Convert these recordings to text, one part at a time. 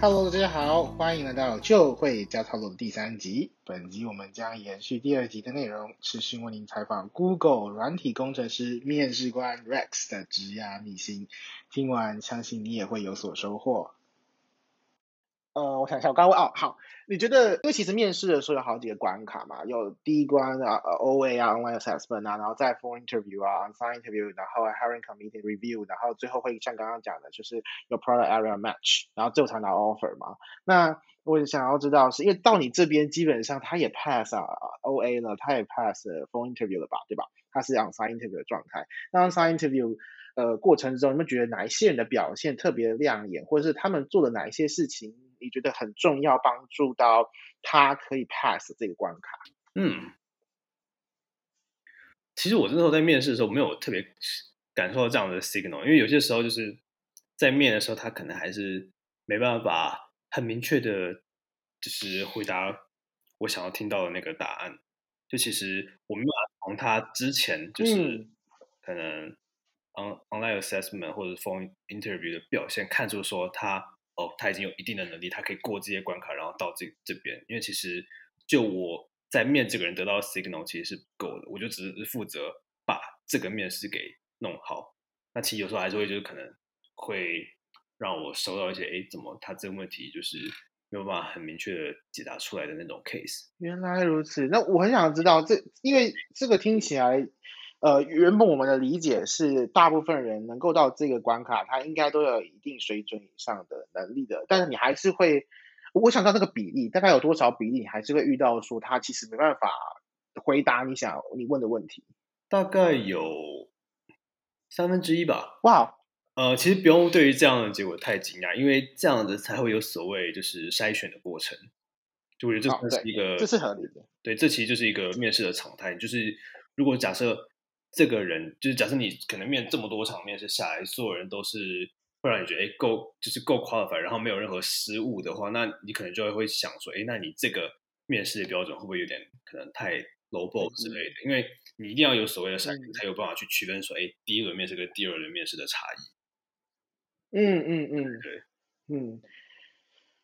Hello，大家好，欢迎来到就会教操作的第三集。本集我们将延续第二集的内容，持续为您采访 Google 软体工程师面试官 Rex 的职涯秘辛。今晚，相信你也会有所收获。呃，我想一下，我刚问哦，好，你觉得，因为其实面试的时候有好几个关卡嘛，有第一关啊，OA 啊，Online Assessment 啊，然后再 form interview 啊，On-site Interview，然后 Hiring Committee Review，然后最后会像刚刚讲的，就是有 Product Area Match，然后最后才拿 Offer 嘛。那我想要知道是，因为到你这边基本上他也 Pass 啊，OA 了，他也 Pass Phone Interview 了吧，对吧？他是 On-site Interview 的状态。那 On-site Interview 呃过程中，你们觉得哪一些人的表现特别亮眼，或者是他们做了哪一些事情？你觉得很重要，帮助到他可以 pass 这个关卡。嗯，其实我那时候在面试的时候没有特别感受到这样的 signal，因为有些时候就是在面的时候，他可能还是没办法很明确的，就是回答我想要听到的那个答案。就其实我没有从他之前就是可能 on online assessment 或者 phone interview 的表现看出说他。哦，他已经有一定的能力，他可以过这些关卡，然后到这这边。因为其实就我在面这个人得到 signal 其实是不够的，我就只是负责把这个面试给弄好。那其实有时候还是会就是可能会让我收到一些，哎，怎么他这个问题就是没有办法很明确的解答出来的那种 case。原来如此，那我很想知道这，因为这个听起来。呃，原本我们的理解是，大部分人能够到这个关卡，他应该都有一定水准以上的能力的。但是你还是会，我想到这个比例大概有多少比例，你还是会遇到说他其实没办法回答你想你问的问题。大概有三分之一吧。哇，呃，其实不用对于这样的结果太惊讶，因为这样子才会有所谓就是筛选的过程。就我觉得这是一个，这是合理的。对，这其实就是一个面试的常态。就是如果假设。这个人就是假设你可能面这么多场面试下来，所有人都是会让你觉得哎够，就是够 qualified，然后没有任何失误的话，那你可能就会会想说，哎，那你这个面试的标准会不会有点可能太 lowball 之类的？嗯、因为你一定要有所谓的筛选，才有办法去区分说，哎，第一轮面试跟第二轮面试的差异。嗯嗯嗯，对，嗯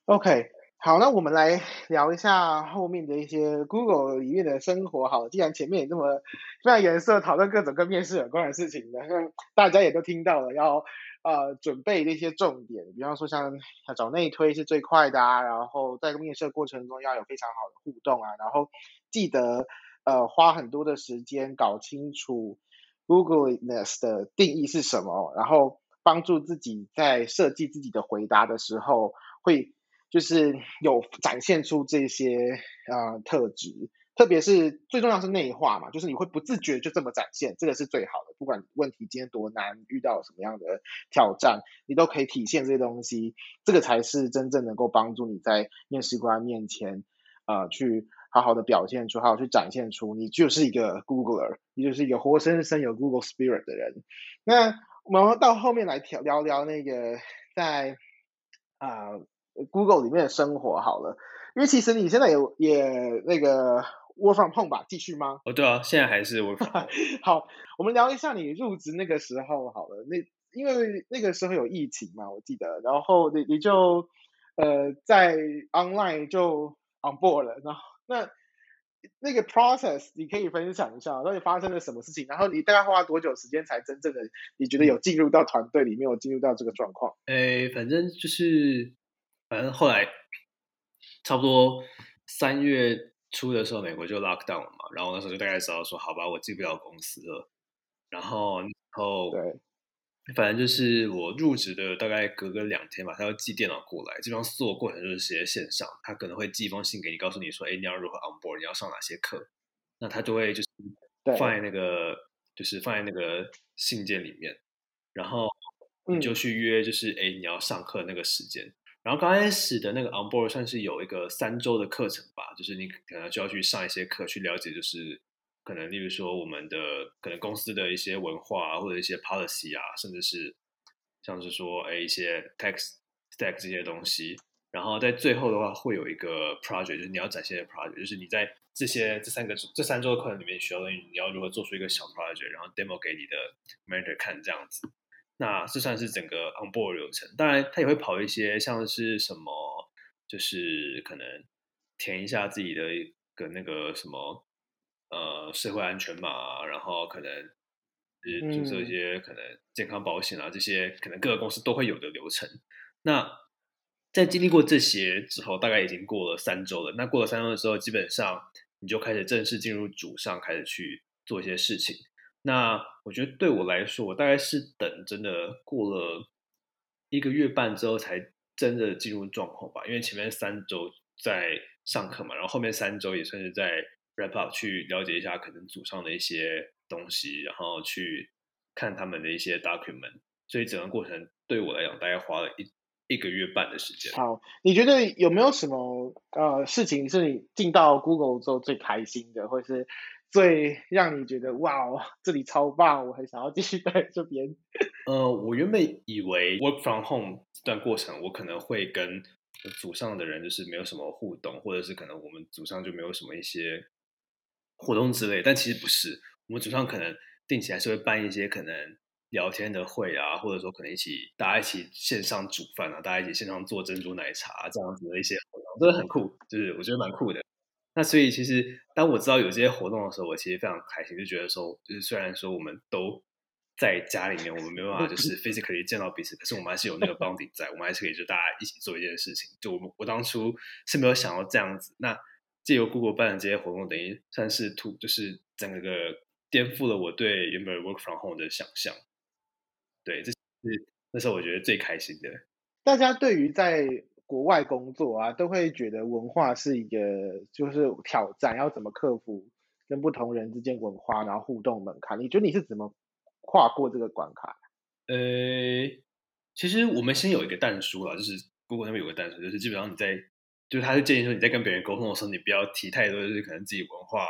，OK。好，那我们来聊一下后面的一些 Google 里面的生活。好了，既然前面也这么非常严肃讨论各种跟面试有关的事情的，那大家也都听到了，要呃准备的一些重点，比方说像找内推是最快的啊，然后在面试过程中要有非常好的互动啊，然后记得呃花很多的时间搞清楚 Googleness 的定义是什么，然后帮助自己在设计自己的回答的时候会。就是有展现出这些呃特质，特别是最重要是内化嘛，就是你会不自觉就这么展现，这个是最好的。不管问题今天多难，遇到什么样的挑战，你都可以体现这些东西，这个才是真正能够帮助你在面试官面前呃去好好的表现出，好好去展现出你就是一个 Googler，你就是一个活生生有 Google Spirit 的人。那我们到后面来聊聊聊那个在啊。呃 Google 里面的生活好了，因为其实你现在也也那个 Work from Home 吧？继续吗？哦，对啊，现在还是 Work from Home。好，我们聊一下你入职那个时候好了。那因为那个时候有疫情嘛，我记得，然后你你就呃在 Online 就 On Board 了，然后那那个 Process 你可以分享一下，到底发生了什么事情？然后你大概花多久时间才真正的你觉得有进入到团队里面，有进入到这个状况？诶，反正就是。反正后来差不多三月初的时候，美国就 lock down 了嘛，然后那时候就大概知道说，好吧，我进不了公司了。然后，然后对，反正就是我入职的大概隔个两天吧，他要寄电脑过来，基本上所有过程就是直接线上，他可能会寄一封信给你，告诉你说，哎，你要如何 on board，你要上哪些课，那他就会就是放在那个，就是放在那个信件里面，然后你就去约，就是哎，你要上课那个时间。然后刚开始的那个 on board 算是有一个三周的课程吧，就是你可能就要去上一些课，去了解就是可能例如说我们的可能公司的一些文化，或者一些 policy 啊，甚至是像是说哎一些 tech stack 这些东西。然后在最后的话会有一个 project，就是你要展现的 project，就是你在这些这三个这三周的课程里面学到的，你要如何做出一个小 project，然后 demo 给你的 mentor 看这样子。那这算是整个 onboard 流程。当然，他也会跑一些像是什么，就是可能填一下自己的一个那个什么呃社会安全码，然后可能就是注册一些可能健康保险啊，这些可能各个公司都会有的流程。那在经历过这些之后，大概已经过了三周了。那过了三周的时候，基本上你就开始正式进入组上，开始去做一些事情。那我觉得对我来说，我大概是等真的过了一个月半之后，才真的进入状况吧。因为前面三周在上课嘛，然后后面三周也算是在 wrap up，去了解一下可能组上的一些东西，然后去看他们的一些 document。所以整个过程对我来讲，大概花了一。一个月半的时间。好，你觉得有没有什么呃事情是你进到 Google 之后最开心的，或者是最让你觉得哇哦，这里超棒，我很想要继续在这边？呃，我原本以为 Work from Home 这段过程，我可能会跟组上的人就是没有什么互动，或者是可能我们组上就没有什么一些活动之类，但其实不是，我们组上可能定期还是会办一些可能。聊天的会啊，或者说可能一起大家一起线上煮饭啊，大家一起线上做珍珠奶茶这样子的一些活动，真的很酷，就是我觉得蛮酷的。那所以其实当我知道有这些活动的时候，我其实非常开心，就觉得说，就是虽然说我们都在家里面，我们没办法就是 physically 见到彼此，可是我们还是有那个 bonding 在，我们还是可以就大家一起做一件事情。就我我当初是没有想到这样子，那借由 Google 办的这些活动，等于算是突，就是整个颠覆了我对原本 work from home 的想象。对，这是那时候我觉得最开心的。大家对于在国外工作啊，都会觉得文化是一个就是挑战，要怎么克服跟不同人之间文化然后互动门槛？你觉得你是怎么跨过这个关卡？呃，其实我们先有一个但书啦，就是 Google 那边有个但书，就是基本上你在，就是他是建议说你在跟别人沟通的时候，你不要提太多，就是可能自己文化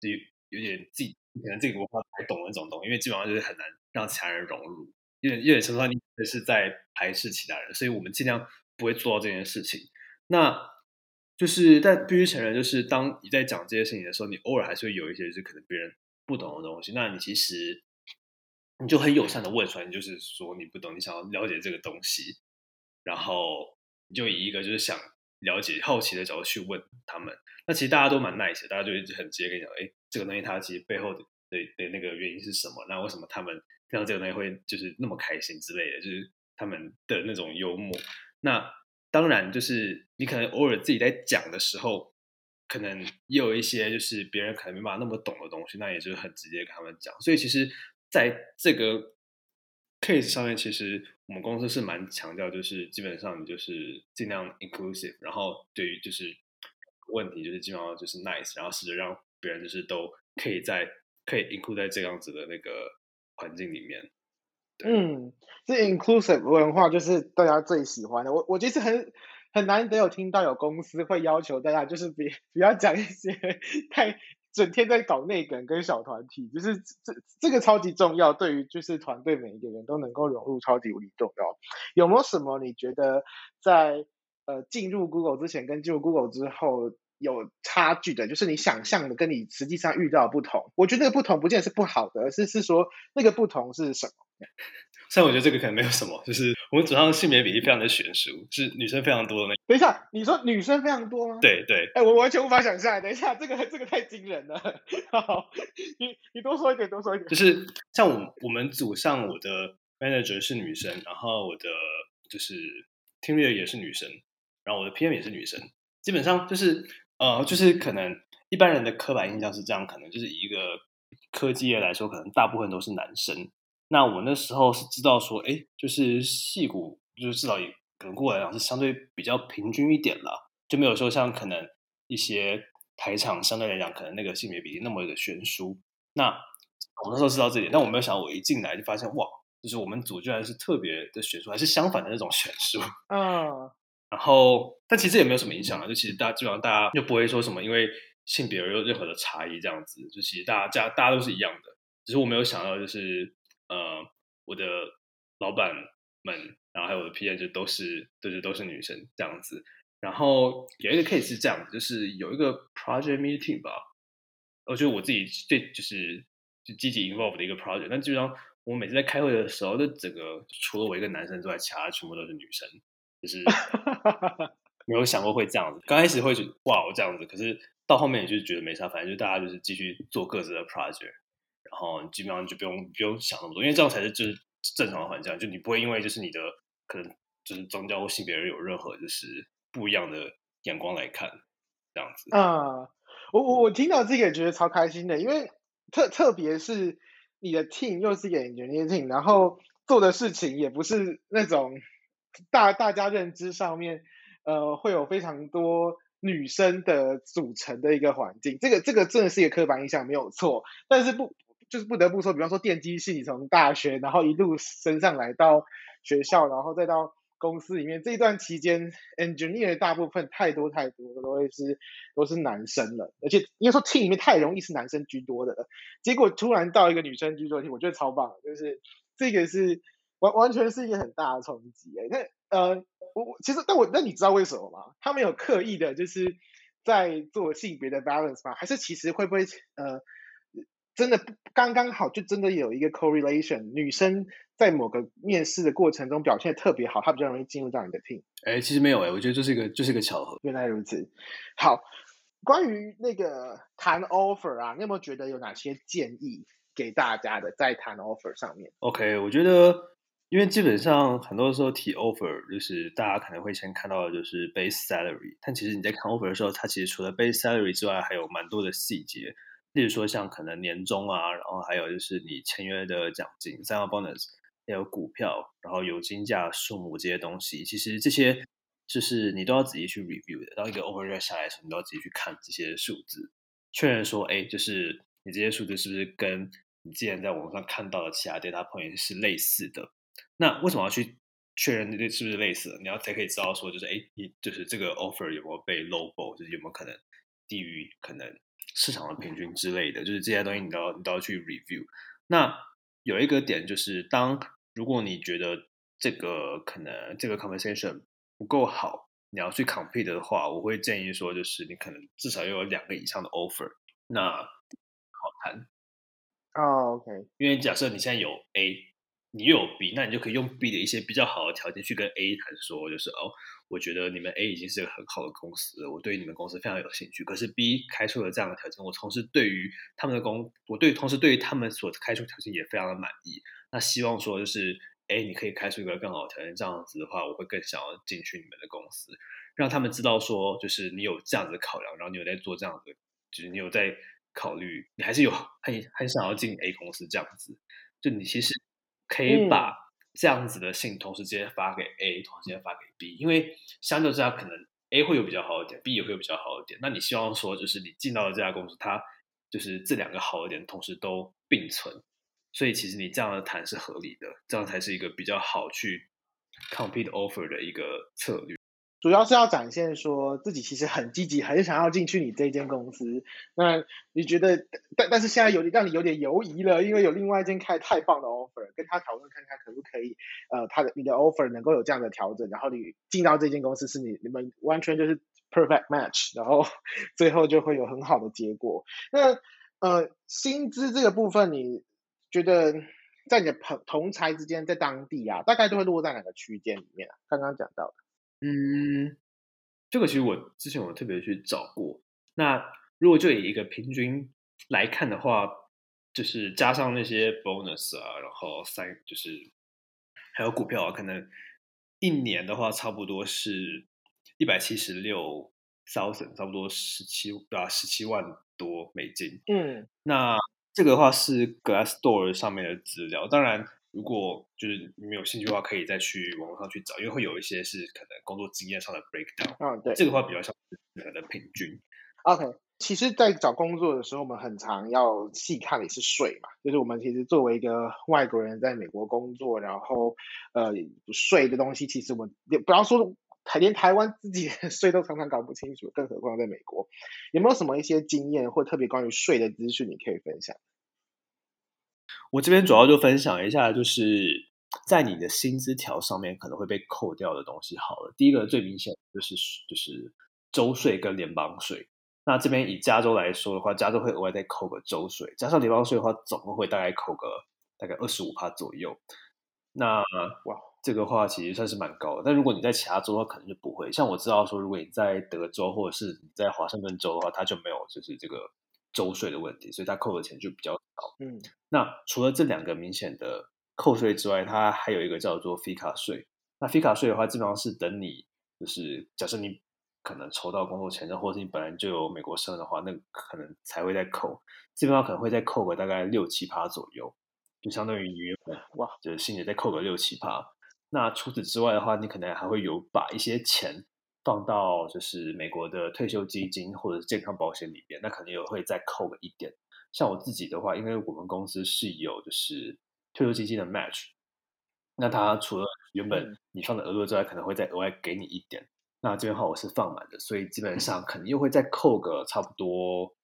就有点自己可能自己文化才懂那种东西，因为基本上就是很难让其他人融入。因为因为程度上你是在排斥其他人，所以我们尽量不会做到这件事情。那就是但必须承认，就是当你在讲这些事情的时候，你偶尔还是会有一些就是可能别人不懂的东西。那你其实你就很友善的问出来，你就是说你不懂，你想要了解这个东西，然后你就以一个就是想了解、好奇的角度去问他们。那其实大家都蛮 nice 的，大家就一直很直接跟你讲，哎，这个东西它其实背后的的的那个原因是什么？那为什么他们？像这个东西会就是那么开心之类的，就是他们的那种幽默。那当然就是你可能偶尔自己在讲的时候，可能也有一些就是别人可能没办法那么懂的东西，那也就是很直接跟他们讲。所以其实在这个 case 上面，其实我们公司是蛮强调，就是基本上就是尽量 inclusive，然后对于就是问题就是基本上就是 nice，然后试着让别人就是都可以在可以 include 在这样子的那个。环境里面，嗯，这 inclusive 文化就是大家最喜欢的。我我其实很很难得有听到有公司会要求大家就是别不要讲一些 太整天在搞内梗跟小团体，就是这这个超级重要，对于就是团队每一个人都能够融入超级无敌重要。有没有什么你觉得在呃进入 Google 之前跟进入 Google 之后？有差距的，就是你想象的跟你实际上遇到的不同。我觉得那个不同不见得是不好的，而是是说那个不同是什么？像我觉得这个可能没有什么，就是我们组上性别比例非常的悬殊，是女生非常多的那。等一下，你说女生非常多吗？对对。哎、欸，我完全无法想象。等一下，这个这个太惊人了。好，你你多说一点，多说一点。就是像我我们组上，我的 manager 是女生，然后我的就是 team leader 也是女生，然后我的 PM 也是女生，基本上就是。呃，就是可能一般人的刻板印象是这样，可能就是以一个科技业来说，可能大部分都是男生。那我那时候是知道说，哎，就是戏骨，就是至少也可能过来讲是相对比较平均一点了，就没有说像可能一些台场相对来讲，可能那个性别比例那么的悬殊。那我那时候知道这点，但我没有想到，我一进来就发现，哇，就是我们组居然是特别的悬殊，还是相反的那种悬殊。嗯。然后，但其实也没有什么影响啊。就其实大家基本上大家又不会说什么，因为性别而有任何的差异这样子。就其实大家家大家都是一样的，只是我没有想到，就是呃，我的老板们，然后还有我的 PM 就都是，就是都是女生这样子。然后有一个 case 是这样，就是有一个 project meeting 吧，我觉得我自己最就是就积极 involve 的一个 project，但基本上我每次在开会的时候，就整个除了我一个男生之外，其他全部都是女生，就是 没有想过会这样子。刚开始会觉得哇，我这样子，可是到后面也就是觉得没啥，反正就大家就是继续做各自的 project。然后基本上就不用不用想那么多，因为这样才是就是正常的环境，就你不会因为就是你的可能就是宗教或性别而有任何就是不一样的眼光来看这样子。啊，我我我听到这个也觉得超开心的，因为特特别是你的 team 又是一个 engineering team，然后做的事情也不是那种大大家认知上面呃会有非常多女生的组成的一个环境，这个这个真的是一个刻板印象没有错，但是不。就是不得不说，比方说电机系，你从大学然后一路升上来到学校，然后再到公司里面，这一段期间，engineer 大部分太多太多的都会是都是男生了，而且应该说 team 里面太容易是男生居多的了。结果突然到一个女生居多的 team，我觉得超棒，就是这个是完完全是一个很大的冲击哎。那呃，我我其实但我那你知道为什么吗？他们有刻意的就是在做性别的 balance 吗？还是其实会不会呃？真的刚刚好，就真的有一个 correlation。女生在某个面试的过程中表现特别好，她比较容易进入到你的 team。哎，其实没有哎，我觉得这是一个，就是一个巧合。原来如此。好，关于那个谈 offer 啊，你有没有觉得有哪些建议给大家的在谈 offer 上面？OK，我觉得，因为基本上很多时候提 offer，就是大家可能会先看到的就是 base salary，但其实你在看 offer 的时候，它其实除了 base salary 之外，还有蛮多的细节。例如说，像可能年终啊，然后还有就是你签约的奖金、sign-on bonus，还有股票，然后有金价数目这些东西，其实这些就是你都要仔细去 review 的。当一个 offer 下来的时候，你都要仔细去看这些数字，确认说，哎，就是你这些数字是不是跟你之前在网上看到的其他 data point 是类似的？那为什么要去确认这是不是类似的？你要才可以知道说，就是哎，你就是这个 offer 有没有被 lowball，就是有没有可能低于可能。市场的平均之类的，就是这些东西你都要你都要去 review。那有一个点就是，当如果你觉得这个可能这个 conversation 不够好，你要去 compete 的话，我会建议说，就是你可能至少要有两个以上的 offer，那好谈。哦，OK。因为假设你现在有 A。你有 B，那你就可以用 B 的一些比较好的条件去跟 A 谈说，就是哦，我觉得你们 A 已经是个很好的公司，我对你们公司非常有兴趣。可是 B 开出了这样的条件，我同时对于他们的公，我对同时对于他们所开出条件也非常的满意。那希望说就是，哎，你可以开出一个更好的条件，这样子的话，我会更想要进去你们的公司，让他们知道说，就是你有这样子的考量，然后你有在做这样子，就是你有在考虑，你还是有很很想要进 A 公司这样子，就你其实。可以把这样子的信同时直接发给 A，同时直接发给 B，因为相对之下可能 A 会有比较好的点，B 也会有比较好的点。那你希望说，就是你进到了这家公司，它就是这两个好的点同时都并存，所以其实你这样的谈是合理的，这样才是一个比较好去 compete offer 的一个策略。主要是要展现说自己其实很积极，很想要进去你这间公司。那你觉得，但但是现在有点让你有点犹疑了，因为有另外一间开太棒的 offer，跟他讨论看看可不可以，呃，他的你的 offer 能够有这样的调整，然后你进到这间公司是你你们完全就是 perfect match，然后 最后就会有很好的结果。那呃，薪资这个部分，你觉得在你的同同侪之间，在当地啊，大概都会落在哪个区间里面啊？刚刚讲到的。嗯，这个其实我之前我特别去找过。那如果就以一个平均来看的话，就是加上那些 bonus 啊，然后三就是还有股票啊，可能一年的话差不多是一百七十六 thousand，差不多十七对吧？十七万多美金。嗯，那这个的话是 Glassdoor 上面的资料，当然。如果就是你没有兴趣的话，可以再去网络上去找，因为会有一些是可能工作经验上的 breakdown。嗯，对，这个话比较像可能平均。OK，其实，在找工作的时候，我们很常要细看的是税嘛，就是我们其实作为一个外国人在美国工作，然后呃，税的东西，其实我们也不要说台连台湾自己的 税都常常搞不清楚，更何况在美国，有没有什么一些经验或特别关于税的资讯你可以分享？我这边主要就分享一下，就是在你的薪资条上面可能会被扣掉的东西。好了，第一个最明显就是就是州税跟联邦税。那这边以加州来说的话，加州会额外再扣个州税，加上联邦税的话，总共会大概扣个大概二十五趴左右。那哇，这个话其实算是蛮高的。但如果你在其他州的话，可能就不会。像我知道说，如果你在德州或者是你在华盛顿州的话，它就没有就是这个州税的问题，所以他扣的钱就比较少。嗯，那除了这两个明显的扣税之外，它还有一个叫做 FICA 税。那 FICA 税的话，基本上是等你就是假设你可能筹到工作签证，或者你本来就有美国身份的话，那可能才会再扣。基本上可能会再扣个大概六七趴左右。就相当于你原本哇，就是薪水再扣个六七趴。那除此之外的话，你可能还会有把一些钱放到就是美国的退休基金或者是健康保险里边，那可能也会再扣个一点。像我自己的话，因为我们公司是有就是退休基金的 match，那它除了原本你放的额度之外，可能会再额外给你一点。那这边的话我是放满的，所以基本上可能又会再扣个差不多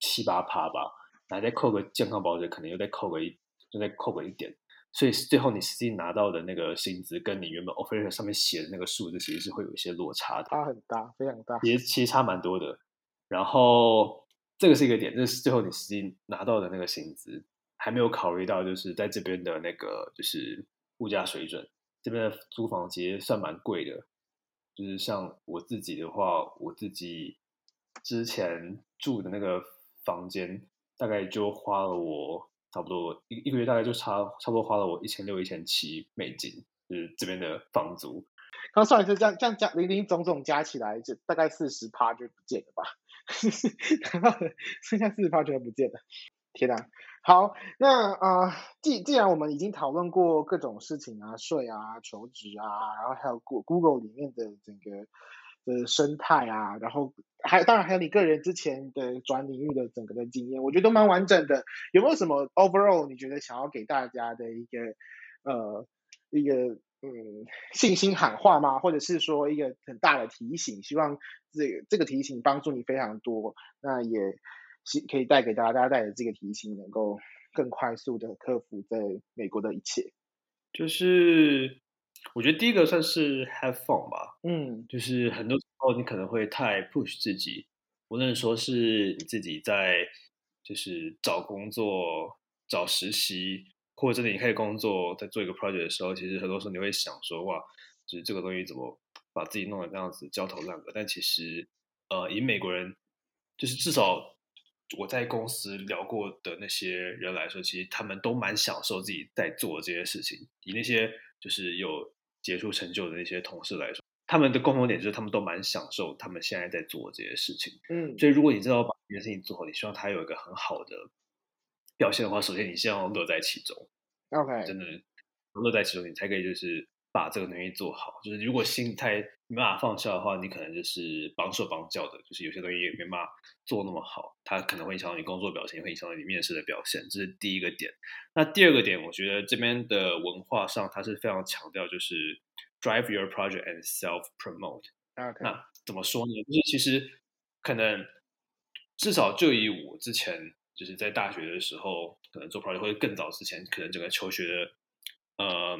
七八趴吧。来再扣个健康保险，可能又再扣个一。就再扣个一点，所以最后你实际拿到的那个薪资，跟你原本 offer 上面写的那个数字，其实是会有一些落差的，差很大，非常大，其实其实差蛮多的。然后这个是一个点，这是最后你实际拿到的那个薪资，还没有考虑到就是在这边的那个就是物价水准，这边的租房其实算蛮贵的。就是像我自己的话，我自己之前住的那个房间，大概就花了我。差不多一一个月大概就差差不多花了我一千六一千七美金，就是这边的房租。刚算一次，这样这样加零零总总加起来，就大概四十趴就不见了吧？剩下四十趴全不见了。天哪！好，那啊、既既然我们已经讨论过各种事情啊，税啊，求职啊，然后还有 Google 里面的整个。的生态啊，然后还当然还有你个人之前的转领域的整个的经验，我觉得都蛮完整的。有没有什么 overall 你觉得想要给大家的一个呃一个嗯信心喊话吗？或者是说一个很大的提醒，希望这这个提醒帮助你非常多，那也可以带给大家，大家带着这个提醒，能够更快速的克服在美国的一切，就是。我觉得第一个算是 have fun 吧，嗯，就是很多时候你可能会太 push 自己，无论说是你自己在就是找工作、找实习，或者你开始工作在做一个 project 的时候，其实很多时候你会想说，哇，就是这个东西怎么把自己弄得这样子焦头烂额？但其实，呃，以美国人，就是至少我在公司聊过的那些人来说，其实他们都蛮享受自己在做的这些事情，以那些。就是有杰出成就的那些同事来说，他们的共同点就是他们都蛮享受他们现在在做这些事情。嗯，所以如果你知道把这件事情做好，你希望他有一个很好的表现的话，首先你先要乐在其中。OK，真的乐在其中，你才可以就是。把这个东西做好，就是如果心态没办法放下的话，你可能就是绑手绑脚的，就是有些东西也没办法做那么好，它可能会影响到你工作表现，也会影响到你面试的表现，这是第一个点。那第二个点，我觉得这边的文化上，它是非常强调就是 drive your project and self promote。Okay. 那怎么说呢？就是其实可能至少就以我之前就是在大学的时候，可能做 project 或者更早之前，可能整个求学的呃。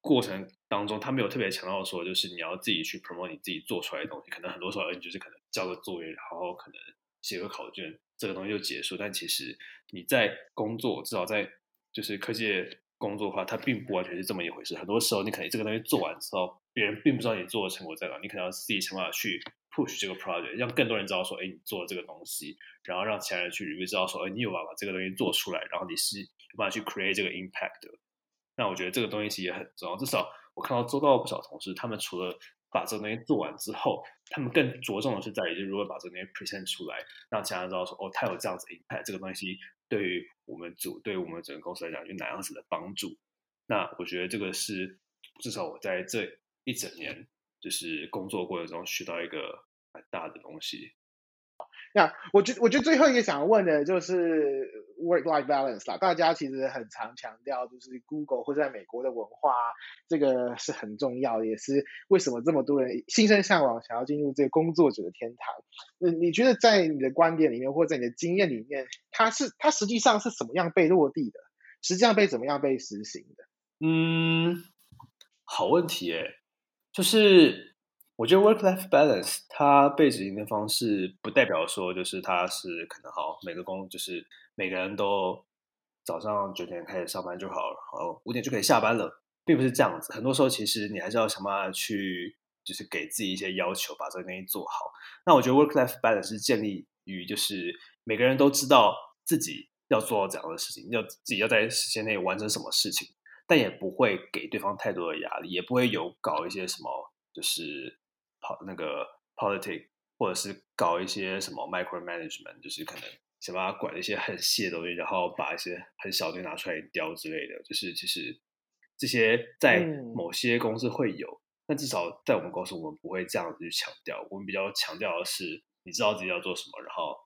过程当中，他没有特别强调说，就是你要自己去 promote 你自己做出来的东西。可能很多时候，你就是可能交个作业，然后可能写个考卷，这个东西就结束。但其实你在工作，至少在就是科技工作的话，它并不完全是这么一回事。很多时候，你可能这个东西做完之后，别人并不知道你做的成果在哪，你可能要自己想办法去 push 这个 project，让更多人知道说，哎，你做了这个东西，然后让其他人去 review，知道说，哎，你有办法把这个东西做出来，然后你是有办法去 create 这个 impact 的。那我觉得这个东西其实也很重要，至少我看到周到不少同事，他们除了把这个东西做完之后，他们更着重的是在于，就如何把这个东西 present 出来，让其他人知道说，哦，他有这样子 impact，这个东西对于我们组，对于我们整个公司来讲，有哪样子的帮助。那我觉得这个是至少我在这一整年就是工作过程中学到一个蛮大的东西。那、我觉我觉得最后一个想问的就是 work-life balance 啦。大家其实很常强调，就是 Google 或者在美国的文化，这个是很重要的，也是为什么这么多人心生向往，想要进入这个工作者的天堂。那你觉得在你的观点里面，或者在你的经验里面，它是它实际上是怎么样被落地的？实际上被怎么样被实行的？嗯，好问题诶，就是我觉得 work-life balance 它被执行的方式，不代表说就是它是可能好每个工就是每个人都早上九点开始上班就好了，然后五点就可以下班了，并不是这样子。很多时候其实你还是要想办法去，就是给自己一些要求，把这个东西做好。那我觉得 work-life balance 是建立于就是每个人都知道自己要做到这样的事情，要自己要在时间内完成什么事情。但也不会给对方太多的压力，也不会有搞一些什么，就是那个 politics，或者是搞一些什么 micromanagement，就是可能想办法管一些很细的东西，然后把一些很小的东西拿出来雕之类的。就是其实这些在某些公司会有，嗯、但至少在我们公司，我们不会这样子去强调。我们比较强调的是，你知道自己要做什么，然后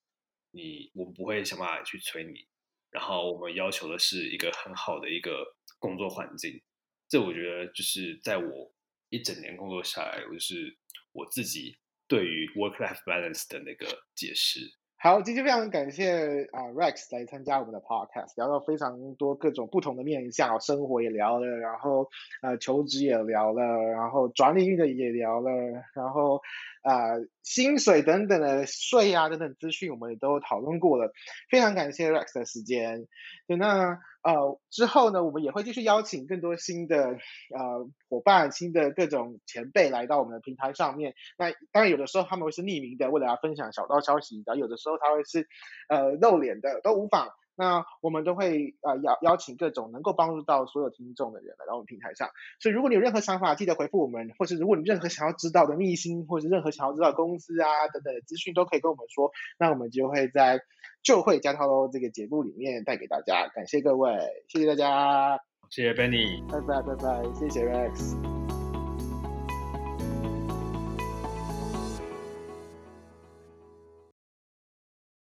你我们不会想办法去催你，然后我们要求的是一个很好的一个。工作环境，这我觉得就是在我一整年工作下来，我就是我自己对于 work-life balance 的那个解释。好，今天非常感谢啊、Rex 来参加我们的 podcast，聊到非常多各种不同的面向，生活也聊了，然后呃求职也聊了，然后转领域的也聊了，然后啊、薪水等等的税啊等等资讯，我们也都讨论过了。非常感谢 Rex 的时间。对，那。呃，之后呢，我们也会继续邀请更多新的呃伙伴、新的各种前辈来到我们的平台上面。那当然，有的时候他们会是匿名的，为了要分享小道消息；然后有的时候他会是呃露脸的，都无妨。那我们都会呃邀邀请各种能够帮助到所有听众的人来到我们平台上。所以，如果你有任何想法，记得回复我们；或是如果你任何想要知道的秘辛，或是任何想要知道的公司啊等等的资讯，都可以跟我们说。那我们就会在。就会加套喽，这个节目里面带给大家，感谢各位，谢谢大家，谢谢 Benny，拜拜拜拜，谢谢 Rex。